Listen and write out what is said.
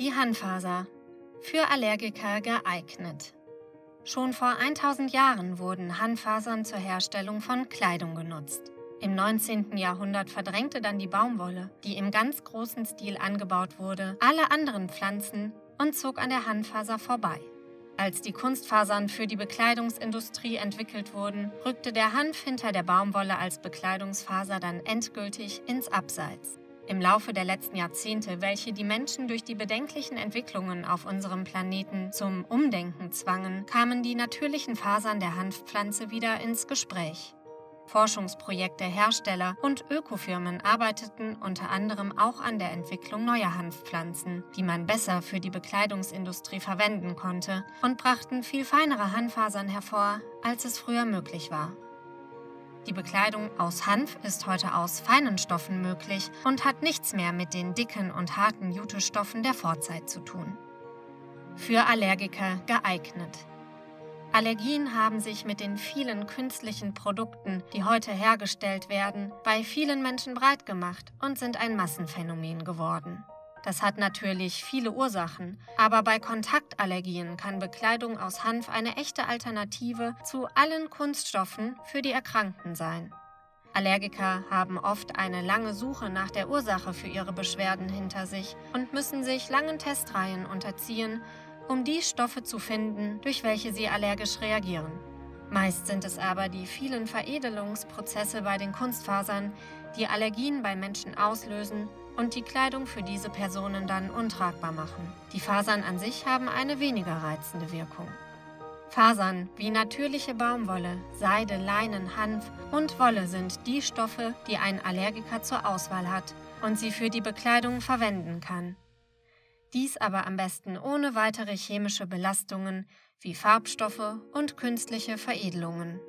Die Hanfaser. Für Allergiker geeignet. Schon vor 1000 Jahren wurden Hanfasern zur Herstellung von Kleidung genutzt. Im 19. Jahrhundert verdrängte dann die Baumwolle, die im ganz großen Stil angebaut wurde, alle anderen Pflanzen und zog an der Hanfaser vorbei. Als die Kunstfasern für die Bekleidungsindustrie entwickelt wurden, rückte der Hanf hinter der Baumwolle als Bekleidungsfaser dann endgültig ins Abseits. Im Laufe der letzten Jahrzehnte, welche die Menschen durch die bedenklichen Entwicklungen auf unserem Planeten zum Umdenken zwangen, kamen die natürlichen Fasern der Hanfpflanze wieder ins Gespräch. Forschungsprojekte, Hersteller und Ökofirmen arbeiteten unter anderem auch an der Entwicklung neuer Hanfpflanzen, die man besser für die Bekleidungsindustrie verwenden konnte und brachten viel feinere Hanffasern hervor, als es früher möglich war. Die Bekleidung aus Hanf ist heute aus feinen Stoffen möglich und hat nichts mehr mit den dicken und harten Jutestoffen der Vorzeit zu tun. Für Allergiker geeignet. Allergien haben sich mit den vielen künstlichen Produkten, die heute hergestellt werden, bei vielen Menschen breit gemacht und sind ein Massenphänomen geworden. Das hat natürlich viele Ursachen, aber bei Kontaktallergien kann Bekleidung aus Hanf eine echte Alternative zu allen Kunststoffen für die Erkrankten sein. Allergiker haben oft eine lange Suche nach der Ursache für ihre Beschwerden hinter sich und müssen sich langen Testreihen unterziehen, um die Stoffe zu finden, durch welche sie allergisch reagieren. Meist sind es aber die vielen Veredelungsprozesse bei den Kunstfasern, die Allergien bei Menschen auslösen und die Kleidung für diese Personen dann untragbar machen. Die Fasern an sich haben eine weniger reizende Wirkung. Fasern wie natürliche Baumwolle, Seide, Leinen, Hanf und Wolle sind die Stoffe, die ein Allergiker zur Auswahl hat und sie für die Bekleidung verwenden kann. Dies aber am besten ohne weitere chemische Belastungen wie Farbstoffe und künstliche Veredelungen.